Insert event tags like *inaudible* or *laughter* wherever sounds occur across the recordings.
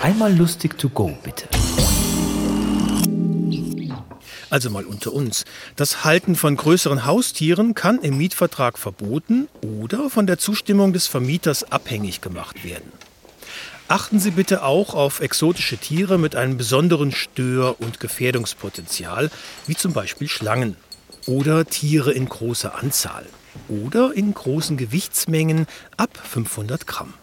Einmal lustig to go, bitte. Also mal unter uns. Das Halten von größeren Haustieren kann im Mietvertrag verboten oder von der Zustimmung des Vermieters abhängig gemacht werden. Achten Sie bitte auch auf exotische Tiere mit einem besonderen Stör- und Gefährdungspotenzial, wie zum Beispiel Schlangen oder Tiere in großer Anzahl oder in großen Gewichtsmengen ab 500 Gramm.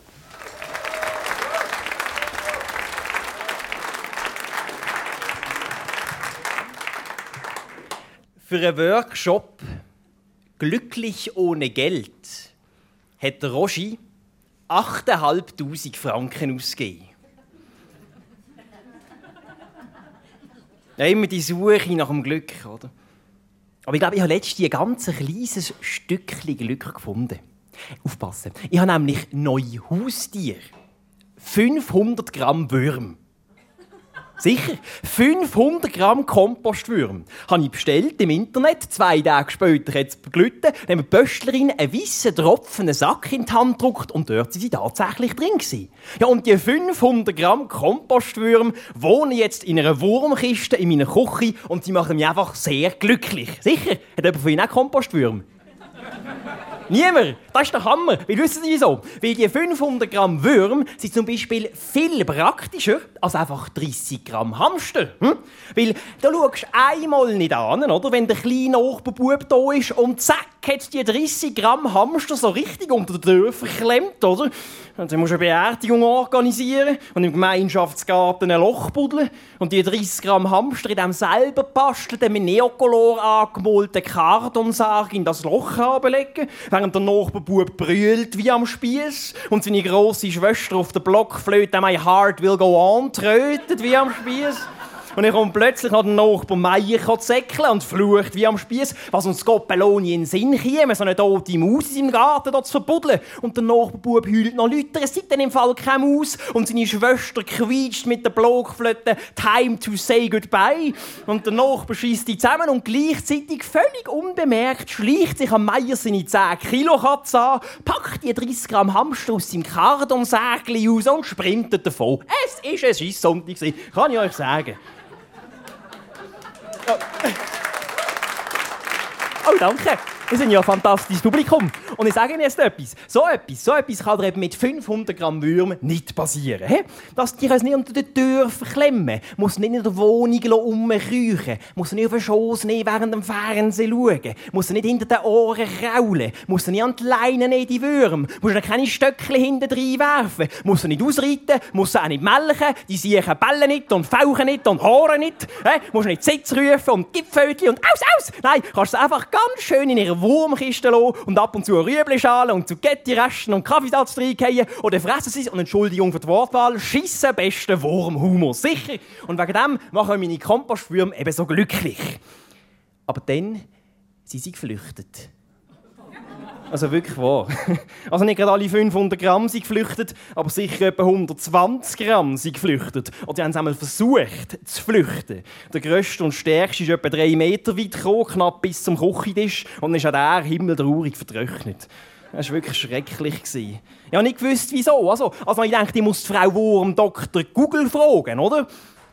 Für einen Workshop Glücklich ohne Geld hat Rogi 8'500 Franken ausgegeben. Ja, immer die Suche nach dem Glück, oder? Aber ich glaube, ich habe letztens ein ganz kleines Stückchen Glück gefunden. Aufpassen. Ich habe nämlich neue Haustiere. 500 Gramm Würm. Sicher. 500 Gramm Kompostwürm. Habe ich bestellt im Internet. Zwei Tage später hat es gelitten. Dann die Pöstlerin einen weißen tropfenden Sack in die Hand gedruckt und dort sind sie tatsächlich drin gewesen. Ja, und die 500 Gramm Kompostwürm wohnen jetzt in einer Wurmkiste in meiner Küche und die machen mich einfach sehr glücklich. Sicher. Hat jemand von Ihnen auch Kompostwürm? Niemand. Das ist der Hammer. Wie wissen Sie wieso? Weil die 500 Gramm Würm sind zum Beispiel viel praktischer als einfach 30 Gramm Hamster. Hm? Weil da schaust du einmal nicht an, oder? Wenn der kleine Nachbarbub da ist und zack, hat die 30 Gramm Hamster so richtig unter der Tür verklemmt, oder? Und dann musst du eine Beerdigung organisieren und im Gemeinschaftsgarten ein Loch buddeln und die 30 Gramm Hamster in dem selber basteln, dann mit Neocolor angemalten Kartonsarg in das Loch anlegen, während der Nachbarbub brüllt wie am Spieß und seine grosse Schwester auf der Blockflöte «My heart will go on» trötet wie am Spieß. Und ich komme plötzlich noch den Nachbar Meier zäckeln und flucht wie am Spieß, was uns Goppeloni in den Sinn käme, so eine tote Maus in seinem Garten dort zu verbuddeln. Und der Nachbarbub heult noch lauter, es sieht dann im Fall keine Maus. Und seine Schwester quietscht mit der Blockflöte «Time to say goodbye». Und der Nachbar schießt die zusammen und gleichzeitig völlig unbemerkt schleicht sich am Meier seine 10 Kilo Katze an, packt die 30 Gramm Hamster aus seinem Kardonsäckchen raus und sprintet davon. Es war ein Scheisssonntag, kann ich euch sagen. Danke. Wir sind ja ein fantastisches Publikum. Und ich sage Ihnen jetzt etwas. So etwas, so etwas kann eben mit 500 Gramm Würm nicht passieren. He? Dass die es nicht unter der Tür verklemmen, muss nicht in der Wohnung rumkriechen, muss nicht auf den Schoss nehmen während dem Fernsehen schauen, muss nicht hinter den Ohren kraulen, muss nicht an die Leine nehmen, die Würm, muss keine Stöckchen hinten werfen, muss nicht ausreiten, muss auch nicht melken, die siechen bellen nicht und fauchen nicht und haaren nicht, he? muss nicht Sitz rufen und Gipfelchen und aus, aus! Nein, kannst du einfach ganz schön in ihrer Wurmkiste und ab und zu Rüebli-Schalen und Zucchetti-Resten und Kaffeesatz reingehen oder fressen sie und Entschuldigung für die Wortwahl, schissen besten Wurmhumor. Sicher. Und wegen dem machen meine Kompostwürmer eben so glücklich. Aber dann sind sie geflüchtet. Also wirklich wahr. *laughs* Also nicht gerade alle 500 Gramm sind geflüchtet, aber sicher etwa 120 Gramm sind geflüchtet. Oder sie haben es einmal versucht zu flüchten. Der grösste und stärkste ist etwa drei Meter weit gekommen, knapp bis zum Küchentisch. Und dann ist auch der himmeltraurig vertrocknet. Das war wirklich schrecklich. Ich habe nicht gewusst, wieso. Also, also ich dachte, ich muss die Frau Wurm Dr. Google fragen, oder?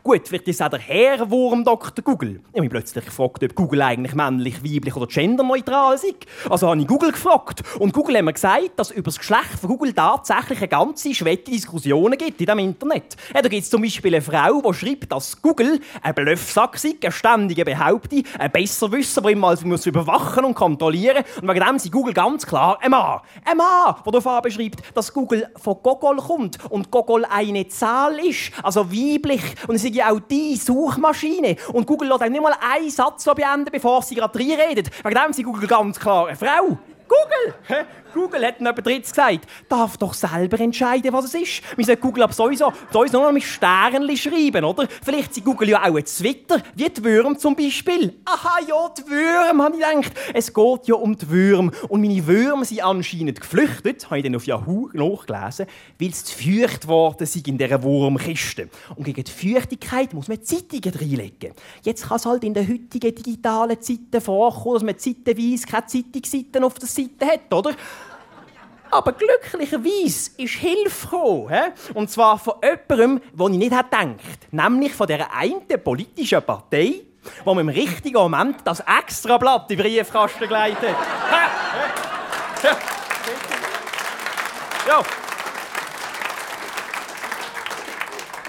Gut, vielleicht ist auch der Herr Wurm Dr. Google. Ich habe mich plötzlich gefragt, ob Google eigentlich männlich, weiblich oder genderneutral ist. Also habe ich Google gefragt. Und Google hat mir gesagt, dass über das Geschlecht von Google tatsächlich eine ganze Schwette Diskussionen gibt in dem Internet. Ja, da gibt es zum Beispiel eine Frau, die schreibt, dass Google ein Bluffsack sei, eine ständige Behauptung, ein Besserwisser, der immer alles muss überwachen und kontrollieren Und wegen dem sind Google ganz klar ein Mann. Ein Mann, der davon beschreibt, dass Google von Gogol kommt und Gogol eine Zahl ist, also weiblich. Und es ja auch die Suchmaschine. Und Google lässt nicht mal einen Satz beenden, bevor sie gerade reinredet. Wegen dem ist Google ganz klar eine Frau. Google! Google hat jemand drittes gesagt, darf doch selber entscheiden, was es ist. Wir sollten Google ab sowieso, sowieso noch mit Sternchen schreiben, oder? Vielleicht sind Google ja auch ein Twitter, wie die Würm zum Beispiel. Aha, ja, die Würm, habe ich gedacht. Es geht ja um die Würm. Und meine Würmer sind anscheinend geflüchtet, habe ich dann auf Yahoo nachgelesen, weil sie zu feucht worden sind in dieser Wurmkiste. Und gegen die Feuchtigkeit muss man Zeitungen reinlegen. Jetzt kann es halt in den heutigen digitalen Zeiten vorkommen, dass man zeitenweise keine Zeitungsseiten auf der Seite hat, oder? Aber glücklicherweise ist Hilfe gekommen. Und zwar von jemandem, den ich nicht gedacht hätte. Nämlich von dieser einen politischen Partei, wo man im richtigen Moment das Extrablatt in den Briefkasten gelegt hat. *laughs* Ja.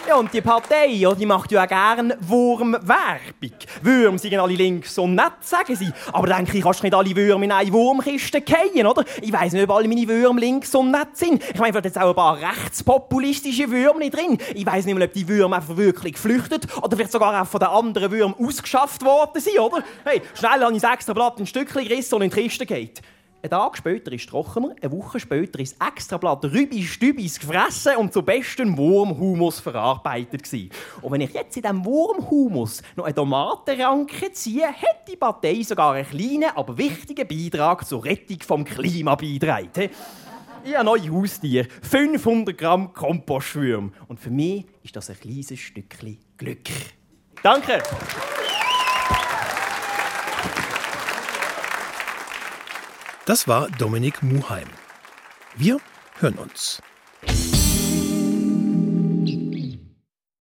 Ja. Und die Partei, ja, die macht ja auch gerne Wurmwerbung. Würm sind alle links und nett, sagen sie. Aber denke ich, kannst nicht alle Würmer in eine Wurmkiste fallen, oder? Ich weiss nicht, ob alle meine Würmer links und nett sind. Ich meine, vielleicht jetzt auch ein paar rechtspopulistische Würmer drin. Ich weiss nicht mal, ob die Würmer einfach wirklich geflüchtet oder vielleicht sogar auch von den anderen Würmern ausgeschafft worden sind, oder? Hey, schnell ich das extra Blatt in Stückchen gerissen und in die Kiste geht. Ein Tag später ist es trockener, eine Woche später ist Extrablatt Rübis Stübis gefressen und zu bestem Wurmhumus verarbeitet gewesen. Und wenn ich jetzt in diesem Wurmhumus noch eine Tomatenranke ziehe, hat die Partei sogar einen kleinen, aber wichtigen Beitrag zur Rettung vom Klima beigetragen. Ich habe neue Haustier, 500 Gramm Kompostschwürm. Und für mich ist das ein kleines Stückchen Glück. Danke! Das war Dominik Muheim. Wir hören uns.